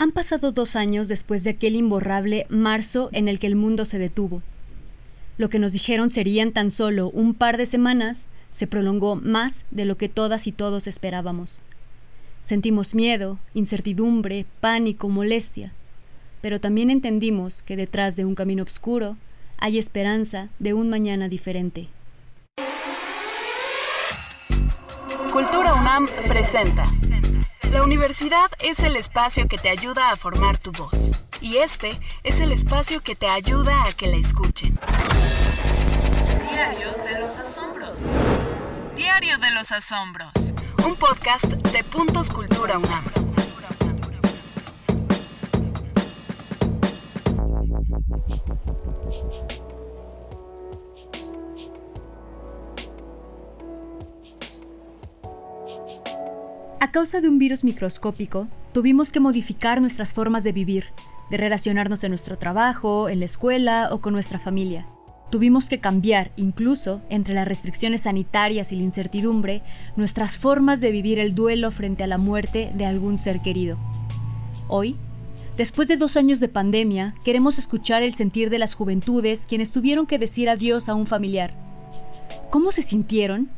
Han pasado dos años después de aquel imborrable marzo en el que el mundo se detuvo. Lo que nos dijeron serían tan solo un par de semanas se prolongó más de lo que todas y todos esperábamos. Sentimos miedo, incertidumbre, pánico, molestia, pero también entendimos que detrás de un camino oscuro hay esperanza de un mañana diferente. Cultura UNAM presenta. La universidad es el espacio que te ayuda a formar tu voz. Y este es el espacio que te ayuda a que la escuchen. Diario de los Asombros. Diario de los Asombros. Un podcast de Puntos Cultura UNAM. A causa de un virus microscópico, tuvimos que modificar nuestras formas de vivir, de relacionarnos en nuestro trabajo, en la escuela o con nuestra familia. Tuvimos que cambiar, incluso entre las restricciones sanitarias y la incertidumbre, nuestras formas de vivir el duelo frente a la muerte de algún ser querido. Hoy, después de dos años de pandemia, queremos escuchar el sentir de las juventudes quienes tuvieron que decir adiós a un familiar. ¿Cómo se sintieron?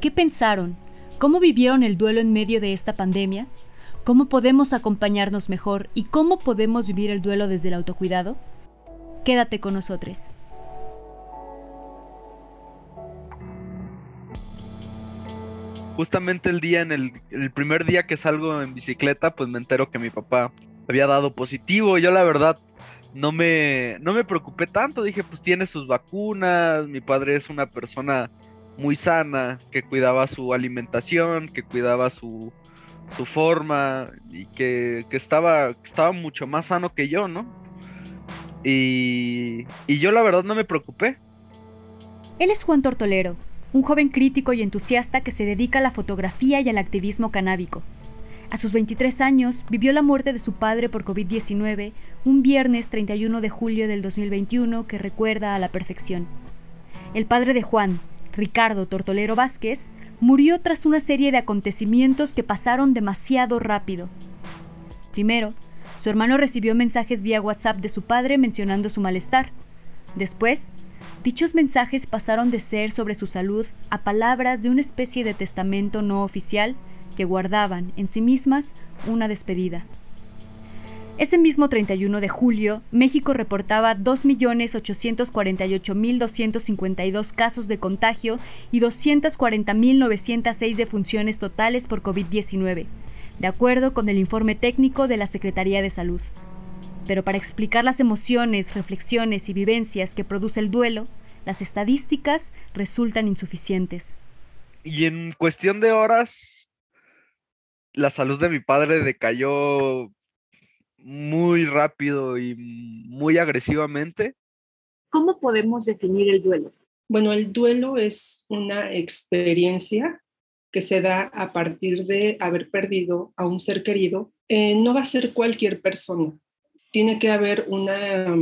¿Qué pensaron? ¿Cómo vivieron el duelo en medio de esta pandemia? ¿Cómo podemos acompañarnos mejor y cómo podemos vivir el duelo desde el autocuidado? Quédate con nosotros. Justamente el día en el, el, primer día que salgo en bicicleta, pues me entero que mi papá había dado positivo. Yo la verdad no me, no me preocupé tanto. Dije, pues tiene sus vacunas. Mi padre es una persona muy sana, que cuidaba su alimentación, que cuidaba su, su forma y que, que estaba, estaba mucho más sano que yo, ¿no? Y, y yo la verdad no me preocupé. Él es Juan Tortolero, un joven crítico y entusiasta que se dedica a la fotografía y al activismo canábico. A sus 23 años vivió la muerte de su padre por COVID-19 un viernes 31 de julio del 2021 que recuerda a la perfección. El padre de Juan, Ricardo Tortolero Vázquez, murió tras una serie de acontecimientos que pasaron demasiado rápido. Primero, su hermano recibió mensajes vía WhatsApp de su padre mencionando su malestar. Después, dichos mensajes pasaron de ser sobre su salud a palabras de una especie de testamento no oficial que guardaban en sí mismas una despedida. Ese mismo 31 de julio, México reportaba 2.848.252 casos de contagio y 240.906 defunciones totales por COVID-19, de acuerdo con el informe técnico de la Secretaría de Salud. Pero para explicar las emociones, reflexiones y vivencias que produce el duelo, las estadísticas resultan insuficientes. Y en cuestión de horas, la salud de mi padre decayó muy rápido y muy agresivamente. ¿Cómo podemos definir el duelo? Bueno, el duelo es una experiencia que se da a partir de haber perdido a un ser querido. Eh, no va a ser cualquier persona. Tiene que haber una,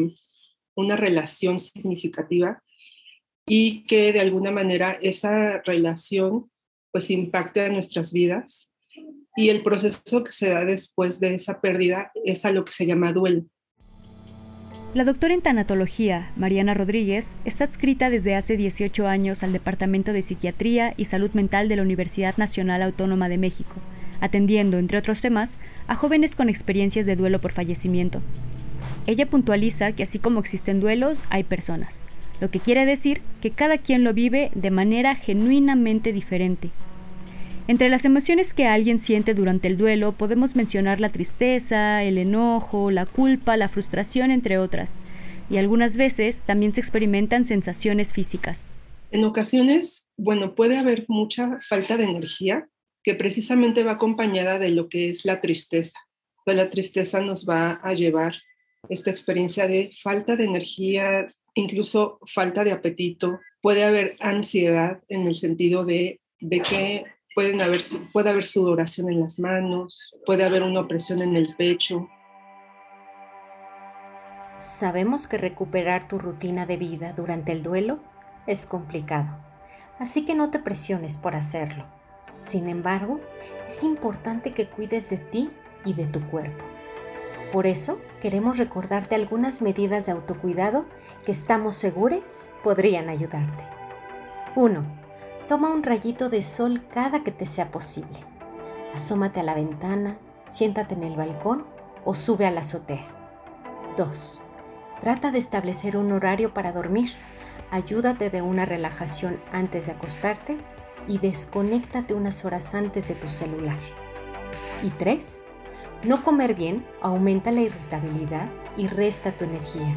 una relación significativa y que de alguna manera esa relación pues impacte a nuestras vidas y el proceso que se da después de esa pérdida es a lo que se llama duelo. La doctora en tanatología, Mariana Rodríguez, está adscrita desde hace 18 años al Departamento de Psiquiatría y Salud Mental de la Universidad Nacional Autónoma de México, atendiendo, entre otros temas, a jóvenes con experiencias de duelo por fallecimiento. Ella puntualiza que así como existen duelos, hay personas, lo que quiere decir que cada quien lo vive de manera genuinamente diferente, entre las emociones que alguien siente durante el duelo podemos mencionar la tristeza, el enojo, la culpa, la frustración, entre otras. Y algunas veces también se experimentan sensaciones físicas. En ocasiones, bueno, puede haber mucha falta de energía que precisamente va acompañada de lo que es la tristeza. Pues la tristeza nos va a llevar esta experiencia de falta de energía, incluso falta de apetito. Puede haber ansiedad en el sentido de, de que Pueden haber, puede haber sudoración en las manos, puede haber una opresión en el pecho. Sabemos que recuperar tu rutina de vida durante el duelo es complicado, así que no te presiones por hacerlo. Sin embargo, es importante que cuides de ti y de tu cuerpo. Por eso queremos recordarte algunas medidas de autocuidado que estamos seguros podrían ayudarte. 1. Toma un rayito de sol cada que te sea posible. Asómate a la ventana, siéntate en el balcón o sube a la azotea. 2. Trata de establecer un horario para dormir. Ayúdate de una relajación antes de acostarte y desconéctate unas horas antes de tu celular. Y 3. No comer bien aumenta la irritabilidad y resta tu energía.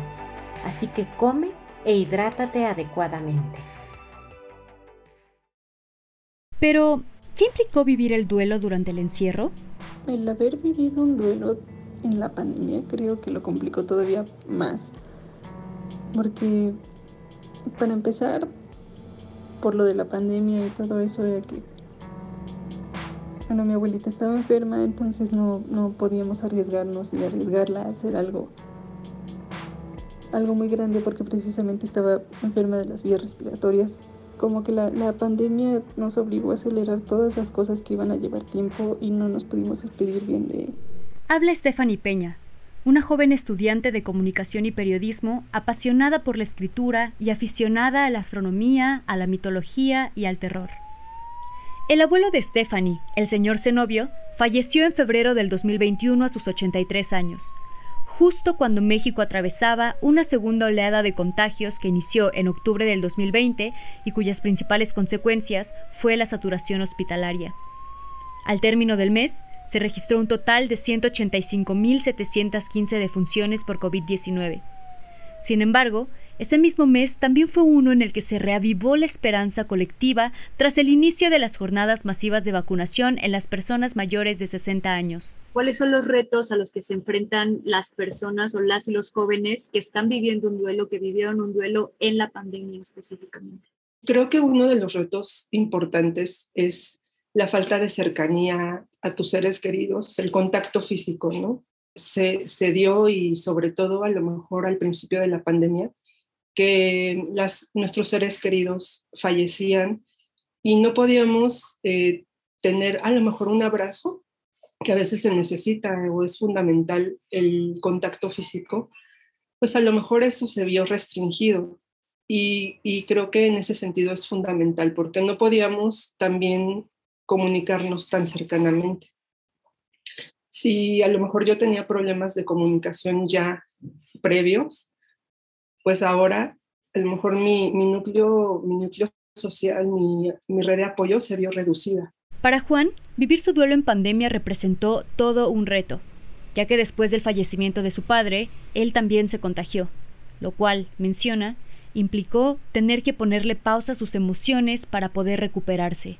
Así que come e hidrátate adecuadamente. Pero, ¿qué implicó vivir el duelo durante el encierro? El haber vivido un duelo en la pandemia creo que lo complicó todavía más. Porque, para empezar, por lo de la pandemia y todo eso, era que bueno, mi abuelita estaba enferma, entonces no, no podíamos arriesgarnos ni arriesgarla a hacer algo, algo muy grande porque precisamente estaba enferma de las vías respiratorias. Como que la, la pandemia nos obligó a acelerar todas las cosas que iban a llevar tiempo y no nos pudimos despedir bien de... Habla Stephanie Peña, una joven estudiante de comunicación y periodismo apasionada por la escritura y aficionada a la astronomía, a la mitología y al terror. El abuelo de Stephanie, el señor Zenobio, falleció en febrero del 2021 a sus 83 años, justo cuando México atravesaba una segunda oleada de contagios que inició en octubre del 2020 y cuyas principales consecuencias fue la saturación hospitalaria. Al término del mes, se registró un total de 185.715 defunciones por COVID-19. Sin embargo, ese mismo mes también fue uno en el que se reavivó la esperanza colectiva tras el inicio de las jornadas masivas de vacunación en las personas mayores de 60 años. ¿Cuáles son los retos a los que se enfrentan las personas o las y los jóvenes que están viviendo un duelo, que vivieron un duelo en la pandemia específicamente? Creo que uno de los retos importantes es la falta de cercanía a tus seres queridos, el contacto físico, ¿no? Se, se dio y sobre todo a lo mejor al principio de la pandemia, que nuestros seres queridos fallecían y no podíamos eh, tener a lo mejor un abrazo, que a veces se necesita o es fundamental el contacto físico, pues a lo mejor eso se vio restringido. Y, y creo que en ese sentido es fundamental, porque no podíamos también comunicarnos tan cercanamente. Si a lo mejor yo tenía problemas de comunicación ya previos, pues ahora a lo mejor mi, núcleo, mi núcleo social, mi, mi red de apoyo se vio reducida. Para Juan, vivir su duelo en pandemia representó todo un reto, ya que después del fallecimiento de su padre, él también se contagió, lo cual, menciona, implicó tener que ponerle pausa a sus emociones para poder recuperarse.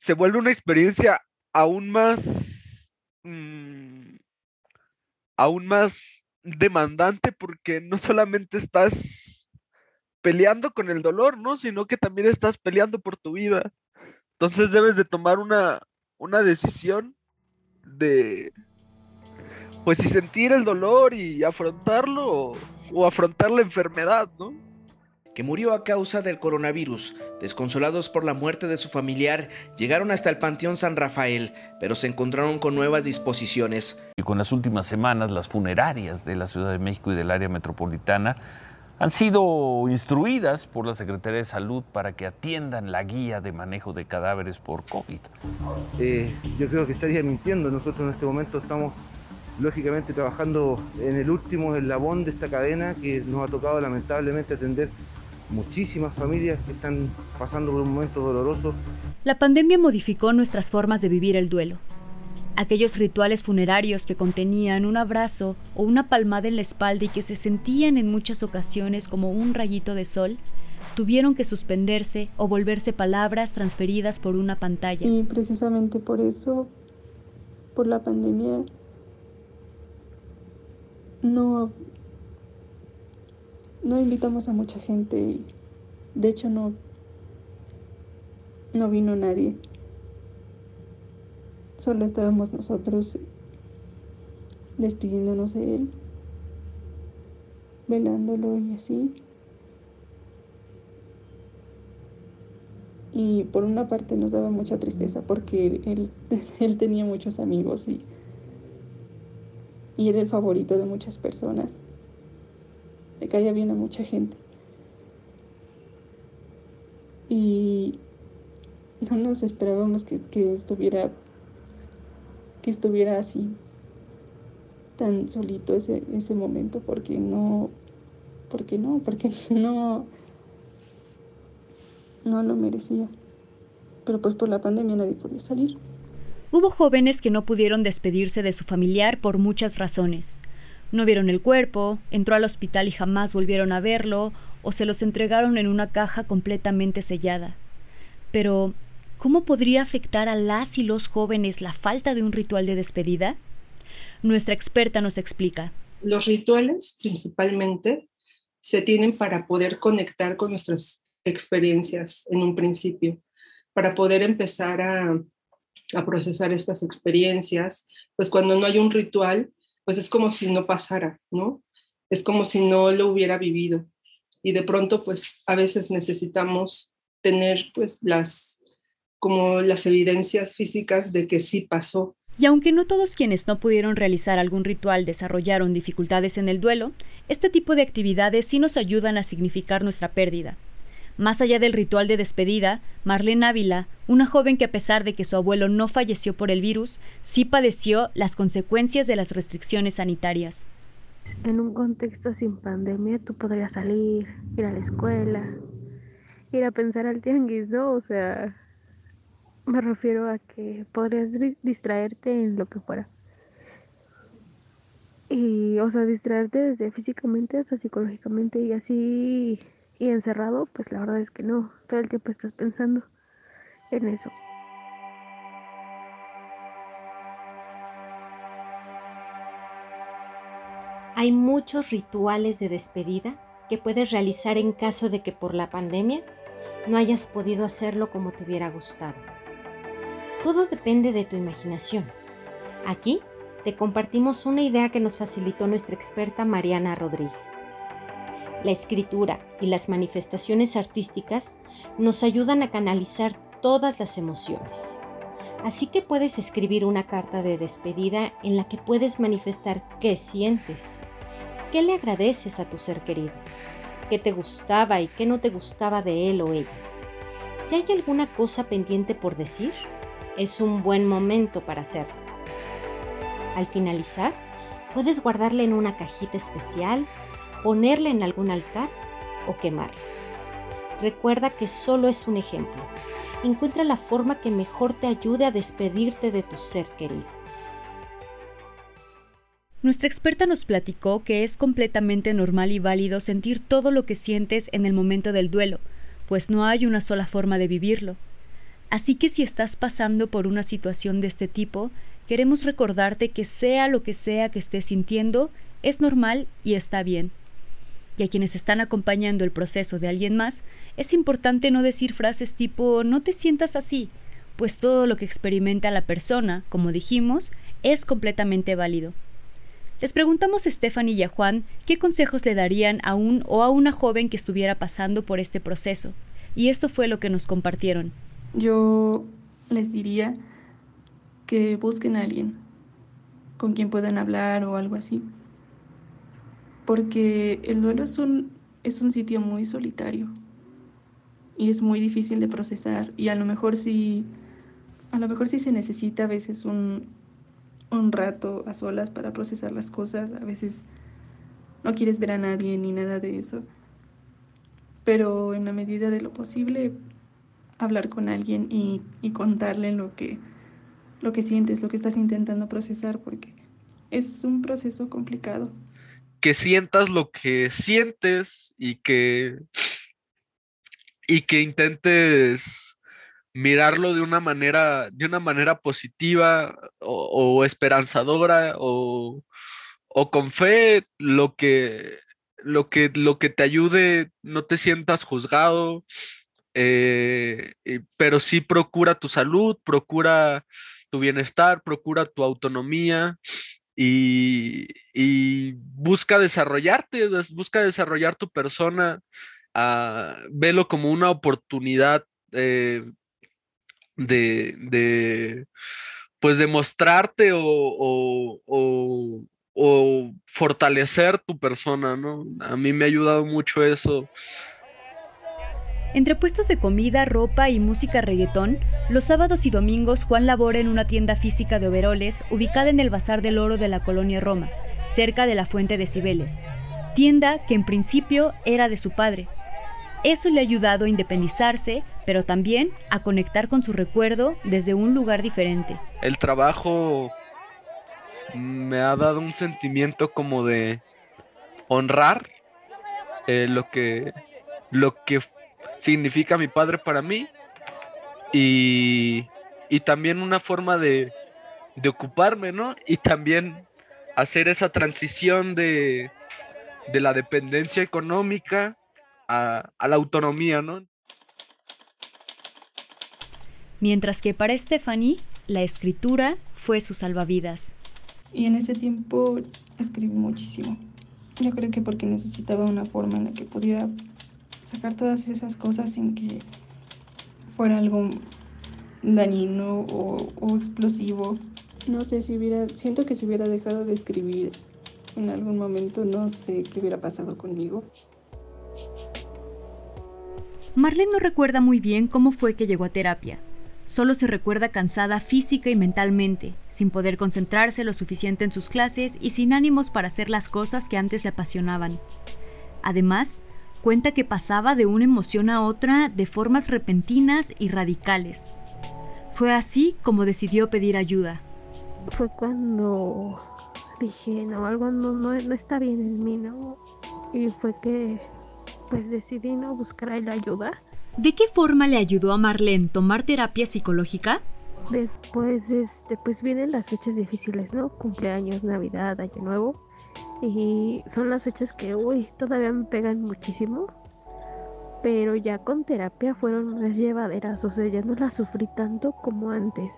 Se vuelve una experiencia aún más... Mm, aún más demandante porque no solamente estás peleando con el dolor, ¿no? Sino que también estás peleando por tu vida. Entonces debes de tomar una, una decisión de, pues si sentir el dolor y afrontarlo o, o afrontar la enfermedad, ¿no? Que murió a causa del coronavirus. Desconsolados por la muerte de su familiar, llegaron hasta el Panteón San Rafael, pero se encontraron con nuevas disposiciones. Y con las últimas semanas, las funerarias de la Ciudad de México y del área metropolitana han sido instruidas por la Secretaría de Salud para que atiendan la guía de manejo de cadáveres por COVID. Eh, yo creo que estaría mintiendo. Nosotros en este momento estamos lógicamente trabajando en el último eslabón de esta cadena que nos ha tocado lamentablemente atender muchísimas familias que están pasando por un momento doloroso. La pandemia modificó nuestras formas de vivir el duelo. Aquellos rituales funerarios que contenían un abrazo o una palmada en la espalda y que se sentían en muchas ocasiones como un rayito de sol, tuvieron que suspenderse o volverse palabras transferidas por una pantalla. Y precisamente por eso, por la pandemia, no no invitamos a mucha gente y de hecho no, no vino nadie. Solo estábamos nosotros despidiéndonos de él, velándolo y así. Y por una parte nos daba mucha tristeza porque él, él tenía muchos amigos y y era el favorito de muchas personas. Le caía bien a mucha gente. Y no nos esperábamos que, estuviera que estuviera así tan solito ese, ese momento porque no porque no porque no no lo merecía pero pues por la pandemia nadie podía salir Hubo jóvenes que no pudieron despedirse de su familiar por muchas razones. No vieron el cuerpo, entró al hospital y jamás volvieron a verlo, o se los entregaron en una caja completamente sellada. Pero, ¿cómo podría afectar a las y los jóvenes la falta de un ritual de despedida? Nuestra experta nos explica. Los rituales, principalmente, se tienen para poder conectar con nuestras experiencias en un principio, para poder empezar a a procesar estas experiencias, pues cuando no hay un ritual, pues es como si no pasara, ¿no? Es como si no lo hubiera vivido. Y de pronto, pues a veces necesitamos tener pues las como las evidencias físicas de que sí pasó. Y aunque no todos quienes no pudieron realizar algún ritual desarrollaron dificultades en el duelo, este tipo de actividades sí nos ayudan a significar nuestra pérdida, más allá del ritual de despedida, Marlene Ávila, una joven que a pesar de que su abuelo no falleció por el virus, sí padeció las consecuencias de las restricciones sanitarias. En un contexto sin pandemia tú podrías salir, ir a la escuela, ir a pensar al tianguis. O sea, me refiero a que podrías distraerte en lo que fuera. Y, o sea, distraerte desde físicamente hasta psicológicamente y así y encerrado, pues la verdad es que no, todo el tiempo estás pensando en eso. Hay muchos rituales de despedida que puedes realizar en caso de que por la pandemia no hayas podido hacerlo como te hubiera gustado. Todo depende de tu imaginación. Aquí te compartimos una idea que nos facilitó nuestra experta Mariana Rodríguez. La escritura y las manifestaciones artísticas nos ayudan a canalizar todas las emociones. Así que puedes escribir una carta de despedida en la que puedes manifestar qué sientes, qué le agradeces a tu ser querido, qué te gustaba y qué no te gustaba de él o ella. Si hay alguna cosa pendiente por decir, es un buen momento para hacerlo. Al finalizar, puedes guardarla en una cajita especial ponerla en algún altar o quemarla. Recuerda que solo es un ejemplo. Encuentra la forma que mejor te ayude a despedirte de tu ser querido. Nuestra experta nos platicó que es completamente normal y válido sentir todo lo que sientes en el momento del duelo, pues no hay una sola forma de vivirlo. Así que si estás pasando por una situación de este tipo, queremos recordarte que sea lo que sea que estés sintiendo, es normal y está bien y a quienes están acompañando el proceso de alguien más, es importante no decir frases tipo no te sientas así, pues todo lo que experimenta la persona, como dijimos, es completamente válido. Les preguntamos a Stephanie y a Juan qué consejos le darían a un o a una joven que estuviera pasando por este proceso, y esto fue lo que nos compartieron. Yo les diría que busquen a alguien con quien puedan hablar o algo así, porque el duelo es un, es un sitio muy solitario y es muy difícil de procesar y a lo mejor sí, a lo mejor sí se necesita a veces un, un rato a solas para procesar las cosas, a veces no quieres ver a nadie ni nada de eso, pero en la medida de lo posible hablar con alguien y, y contarle lo que, lo que sientes, lo que estás intentando procesar, porque es un proceso complicado que sientas lo que sientes y que, y que intentes mirarlo de una manera, de una manera positiva o, esperanzadora o, con fe, lo que, lo, que, lo que te ayude, no te sientas juzgado, eh, pero sí procura tu salud, procura tu bienestar, procura tu autonomía y, busca desarrollarte, busca desarrollar tu persona, uh, velo como una oportunidad eh, de, de, pues demostrarte o, o fortalecer tu persona, ¿no? A mí me ha ayudado mucho eso. Entre puestos de comida, ropa y música reggaetón, los sábados y domingos Juan labora en una tienda física de overoles ubicada en el Bazar del Oro de la colonia Roma, cerca de la Fuente de Cibeles, tienda que en principio era de su padre. Eso le ha ayudado a independizarse, pero también a conectar con su recuerdo desde un lugar diferente. El trabajo me ha dado un sentimiento como de honrar eh, lo que lo que significa mi padre para mí y, y también una forma de, de, ocuparme, ¿no? Y también hacer esa transición de, de la dependencia económica a, a la autonomía, ¿no? Mientras que para Stephanie, la escritura fue su salvavidas. Y en ese tiempo escribí muchísimo. Yo creo que porque necesitaba una forma en la que pudiera sacar todas esas cosas sin que fuera algo dañino o, o, explosivo. No sé si hubiera, siento que si hubiera dejado de escribir en algún momento, no sé qué hubiera pasado conmigo. Marlene no recuerda muy bien cómo fue que llegó a terapia. Solo se recuerda cansada física y mentalmente, sin poder concentrarse lo suficiente en sus clases y sin ánimos para hacer las cosas que antes le apasionaban. Además, cuenta que pasaba de una emoción a otra de formas repentinas y radicales. Fue así como decidió pedir ayuda. Fue cuando dije, no, algo no, no, no está bien en mí, ¿no? Y fue que pues decidí no buscar la ayuda. ¿De qué forma le ayudó a Marlene tomar terapia psicológica? Después, este, pues vienen las fechas difíciles, ¿no? Cumpleaños, Navidad, Año Nuevo. Y son las fechas que, uy, todavía me pegan muchísimo. Pero ya con terapia fueron más llevaderas, o sea, ya no las sufrí tanto como antes.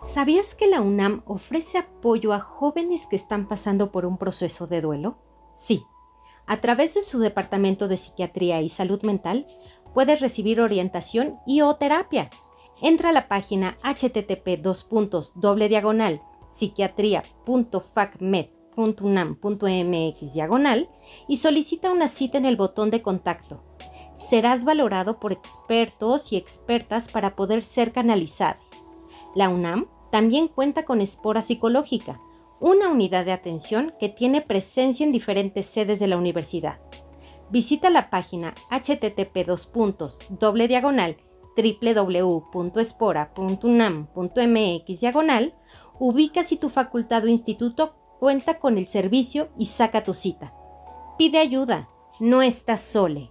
¿Sabías que la UNAM ofrece apoyo a jóvenes que están pasando por un proceso de duelo? Sí. A través de su Departamento de Psiquiatría y Salud Mental, puedes recibir orientación y o terapia. Entra a la página http diagonal psiquiatría.facmed.unam.mx diagonal y solicita una cita en el botón de contacto. Serás valorado por expertos y expertas para poder ser canalizado. La UNAM también cuenta con Espora Psicológica, una unidad de atención que tiene presencia en diferentes sedes de la universidad. Visita la página http www.espora.unam.mx diagonal, ubica si tu facultad o instituto cuenta con el servicio y saca tu cita. Pide ayuda, no estás sole.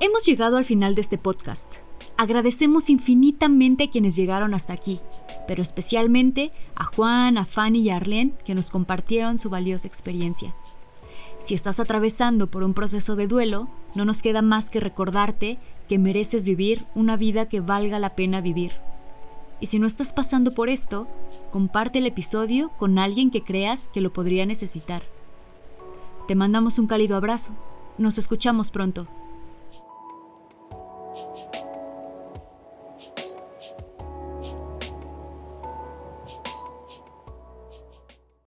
Hemos llegado al final de este podcast. Agradecemos infinitamente a quienes llegaron hasta aquí, pero especialmente a Juan, a Fanny y a Arlene que nos compartieron su valiosa experiencia. Si estás atravesando por un proceso de duelo, no nos queda más que recordarte que mereces vivir una vida que valga la pena vivir. Y si no estás pasando por esto, comparte el episodio con alguien que creas que lo podría necesitar. Te mandamos un cálido abrazo. Nos escuchamos pronto.